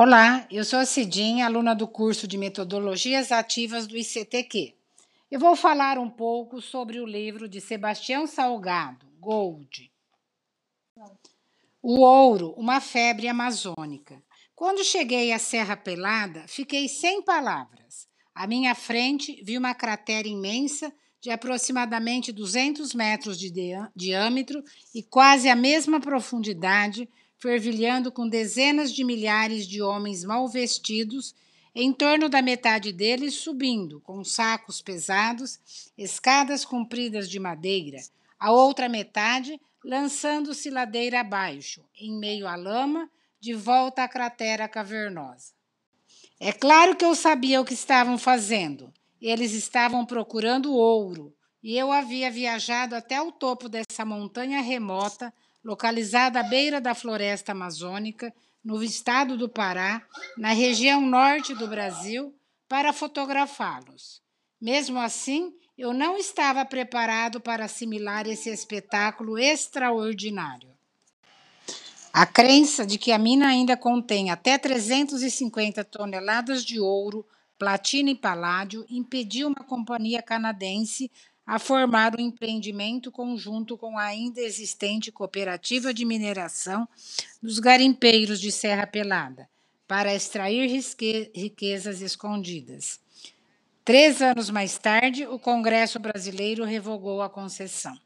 Olá, eu sou a Cidinha, aluna do curso de Metodologias Ativas do ICTQ. Eu vou falar um pouco sobre o livro de Sebastião Salgado, Gold. O ouro, uma febre amazônica. Quando cheguei à Serra Pelada, fiquei sem palavras. À minha frente, vi uma cratera imensa de aproximadamente 200 metros de diâmetro e quase a mesma profundidade fervilhando com dezenas de milhares de homens mal vestidos, em torno da metade deles subindo, com sacos pesados, escadas compridas de madeira, a outra metade lançando-se ladeira abaixo, em meio à lama, de volta à cratera cavernosa. É claro que eu sabia o que estavam fazendo. Eles estavam procurando ouro, e eu havia viajado até o topo dessa montanha remota localizada à beira da floresta amazônica, no estado do Pará, na região norte do Brasil, para fotografá-los. Mesmo assim, eu não estava preparado para assimilar esse espetáculo extraordinário. A crença de que a mina ainda contém até 350 toneladas de ouro, platina e paládio impediu uma companhia canadense a formar um empreendimento conjunto com a ainda existente cooperativa de mineração dos garimpeiros de Serra Pelada, para extrair riquezas escondidas. Três anos mais tarde, o Congresso brasileiro revogou a concessão.